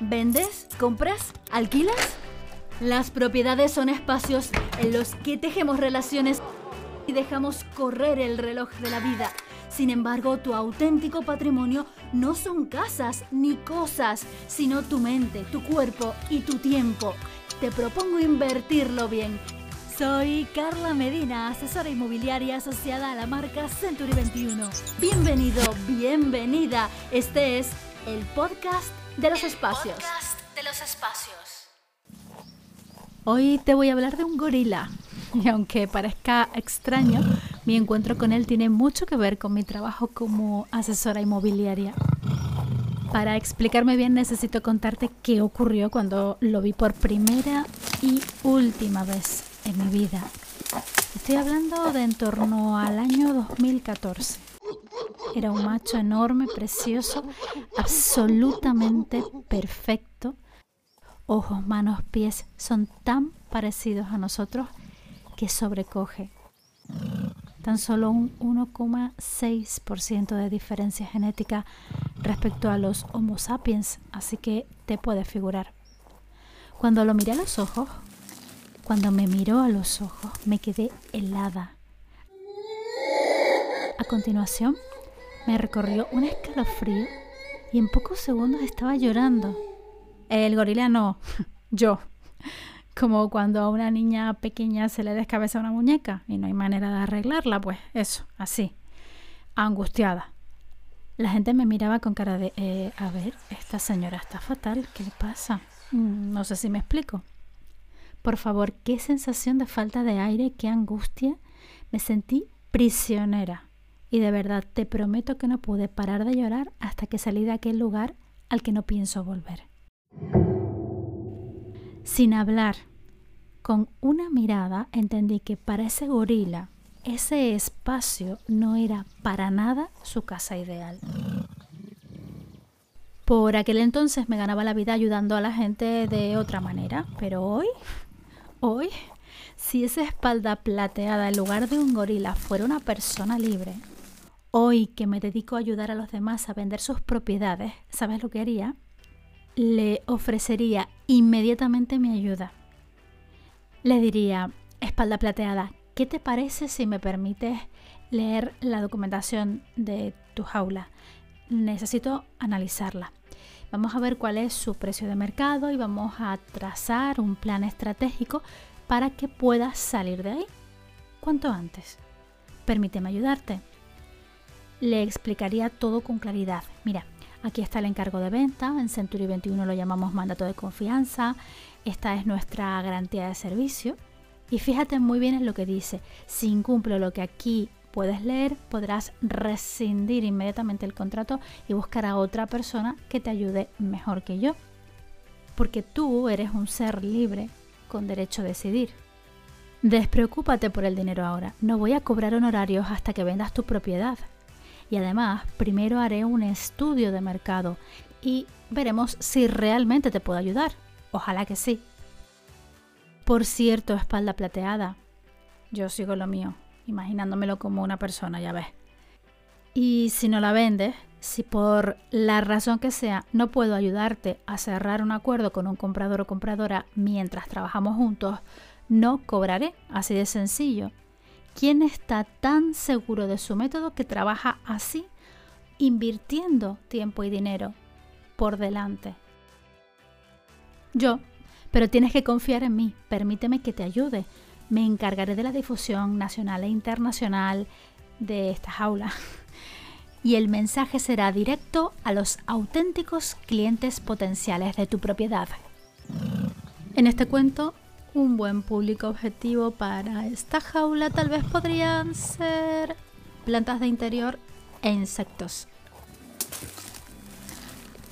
¿Vendes? ¿Compras? ¿Alquilas? Las propiedades son espacios en los que tejemos relaciones y dejamos correr el reloj de la vida. Sin embargo, tu auténtico patrimonio no son casas ni cosas, sino tu mente, tu cuerpo y tu tiempo. Te propongo invertirlo bien. Soy Carla Medina, asesora inmobiliaria asociada a la marca Century 21. Bienvenido, bienvenida. Este es el podcast de los espacios. Podcast de los espacios. Hoy te voy a hablar de un gorila. Y aunque parezca extraño, mi encuentro con él tiene mucho que ver con mi trabajo como asesora inmobiliaria. Para explicarme bien necesito contarte qué ocurrió cuando lo vi por primera y última vez en mi vida. Estoy hablando de en torno al año 2014. Era un macho enorme, precioso, absolutamente perfecto. Ojos, manos, pies son tan parecidos a nosotros que sobrecoge. Tan solo un 1,6% de diferencia genética respecto a los Homo sapiens, así que te puedes figurar. Cuando lo miré a los ojos, cuando me miró a los ojos, me quedé helada. A continuación, me recorrió un escalofrío y en pocos segundos estaba llorando. El gorila no, yo. Como cuando a una niña pequeña se le descabeza una muñeca y no hay manera de arreglarla, pues eso, así, angustiada. La gente me miraba con cara de, eh, a ver, esta señora está fatal, ¿qué le pasa? Mm, no sé si me explico. Por favor, qué sensación de falta de aire, qué angustia. Me sentí prisionera. Y de verdad te prometo que no pude parar de llorar hasta que salí de aquel lugar al que no pienso volver. Sin hablar, con una mirada entendí que para ese gorila ese espacio no era para nada su casa ideal. Por aquel entonces me ganaba la vida ayudando a la gente de otra manera, pero hoy, hoy, si esa espalda plateada en lugar de un gorila fuera una persona libre, hoy que me dedico a ayudar a los demás a vender sus propiedades, ¿sabes lo que haría? Le ofrecería inmediatamente mi ayuda. Le diría, espalda plateada, ¿qué te parece si me permites leer la documentación de tu jaula? Necesito analizarla. Vamos a ver cuál es su precio de mercado y vamos a trazar un plan estratégico para que puedas salir de ahí. ¿Cuánto antes? Permíteme ayudarte. Le explicaría todo con claridad. Mira, aquí está el encargo de venta. En Century 21 lo llamamos mandato de confianza. Esta es nuestra garantía de servicio. Y fíjate muy bien en lo que dice. Si incumplo lo que aquí puedes leer, podrás rescindir inmediatamente el contrato y buscar a otra persona que te ayude mejor que yo. Porque tú eres un ser libre con derecho a decidir. Despreocúpate por el dinero ahora. No voy a cobrar honorarios hasta que vendas tu propiedad. Y además, primero haré un estudio de mercado y veremos si realmente te puedo ayudar. Ojalá que sí. Por cierto, espalda plateada. Yo sigo lo mío, imaginándomelo como una persona, ya ves. Y si no la vendes, si por la razón que sea no puedo ayudarte a cerrar un acuerdo con un comprador o compradora mientras trabajamos juntos, no cobraré, así de sencillo. ¿Quién está tan seguro de su método que trabaja así, invirtiendo tiempo y dinero por delante? Yo, pero tienes que confiar en mí, permíteme que te ayude. Me encargaré de la difusión nacional e internacional de esta jaula. Y el mensaje será directo a los auténticos clientes potenciales de tu propiedad. En este cuento, un buen público objetivo para esta jaula tal vez podrían ser plantas de interior e insectos.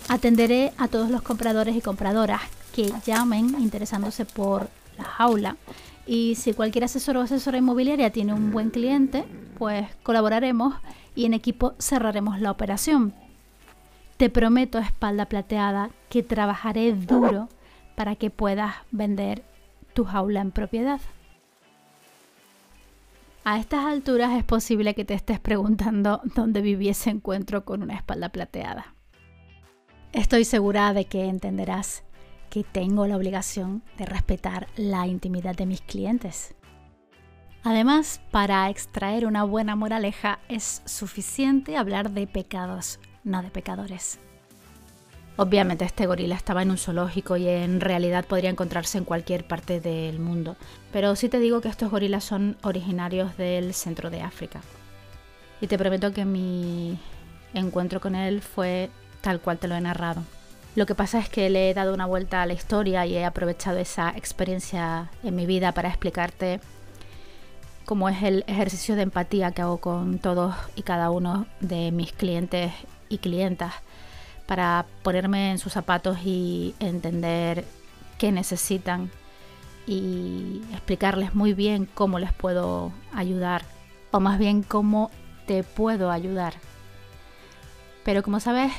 Atenderé a todos los compradores y compradoras que llamen interesándose por la jaula. Y si cualquier asesor o asesora inmobiliaria tiene un buen cliente, pues colaboraremos y en equipo cerraremos la operación. Te prometo, espalda plateada, que trabajaré duro para que puedas vender tu jaula en propiedad. A estas alturas es posible que te estés preguntando dónde viví ese encuentro con una espalda plateada. Estoy segura de que entenderás que tengo la obligación de respetar la intimidad de mis clientes. Además, para extraer una buena moraleja es suficiente hablar de pecados, no de pecadores. Obviamente este gorila estaba en un zoológico y en realidad podría encontrarse en cualquier parte del mundo, pero sí te digo que estos gorilas son originarios del centro de África. Y te prometo que mi encuentro con él fue tal cual te lo he narrado. Lo que pasa es que le he dado una vuelta a la historia y he aprovechado esa experiencia en mi vida para explicarte cómo es el ejercicio de empatía que hago con todos y cada uno de mis clientes y clientas para ponerme en sus zapatos y entender qué necesitan y explicarles muy bien cómo les puedo ayudar o más bien cómo te puedo ayudar. Pero como sabes,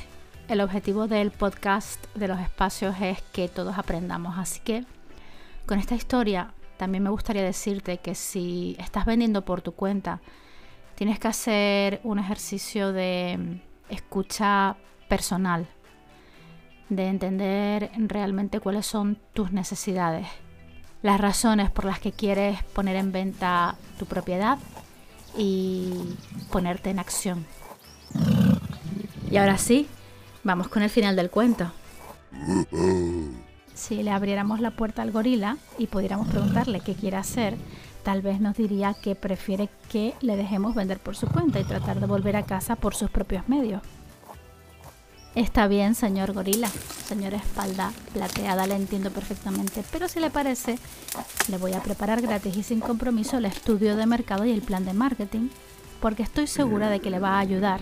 el objetivo del podcast de los espacios es que todos aprendamos. Así que con esta historia también me gustaría decirte que si estás vendiendo por tu cuenta, tienes que hacer un ejercicio de escucha personal, de entender realmente cuáles son tus necesidades, las razones por las que quieres poner en venta tu propiedad y ponerte en acción. Y ahora sí, vamos con el final del cuento. Si le abriéramos la puerta al gorila y pudiéramos preguntarle qué quiere hacer, tal vez nos diría que prefiere que le dejemos vender por su cuenta y tratar de volver a casa por sus propios medios. Está bien, señor gorila, señora espalda plateada, la entiendo perfectamente, pero si le parece, le voy a preparar gratis y sin compromiso el estudio de mercado y el plan de marketing, porque estoy segura de que le va a ayudar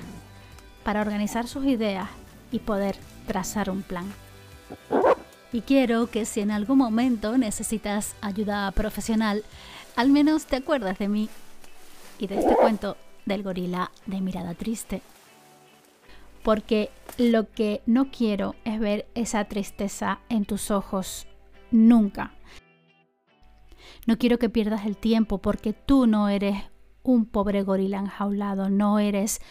para organizar sus ideas y poder trazar un plan. Y quiero que si en algún momento necesitas ayuda profesional, al menos te acuerdas de mí y de este cuento del gorila de mirada triste. Porque lo que no quiero es ver esa tristeza en tus ojos nunca. No quiero que pierdas el tiempo porque tú no eres un pobre gorila enjaulado, no eres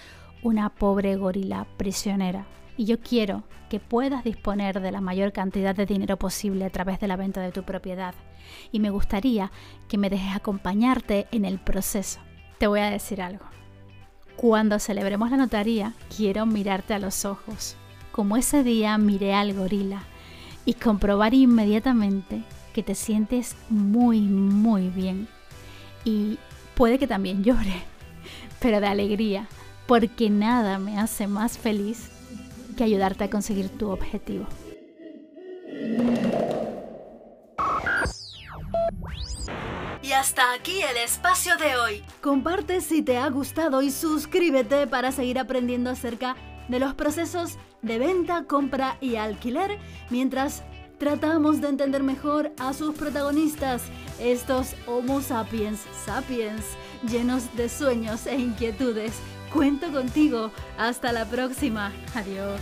una pobre gorila prisionera. Y yo quiero que puedas disponer de la mayor cantidad de dinero posible a través de la venta de tu propiedad. Y me gustaría que me dejes acompañarte en el proceso. Te voy a decir algo. Cuando celebremos la notaría, quiero mirarte a los ojos, como ese día miré al gorila, y comprobar inmediatamente que te sientes muy, muy bien. Y puede que también llore, pero de alegría, porque nada me hace más feliz que ayudarte a conseguir tu objetivo. Y hasta aquí el espacio de hoy. Comparte si te ha gustado y suscríbete para seguir aprendiendo acerca de los procesos de venta, compra y alquiler mientras tratamos de entender mejor a sus protagonistas, estos Homo sapiens sapiens, llenos de sueños e inquietudes Cuento contigo. Hasta la próxima. Adiós.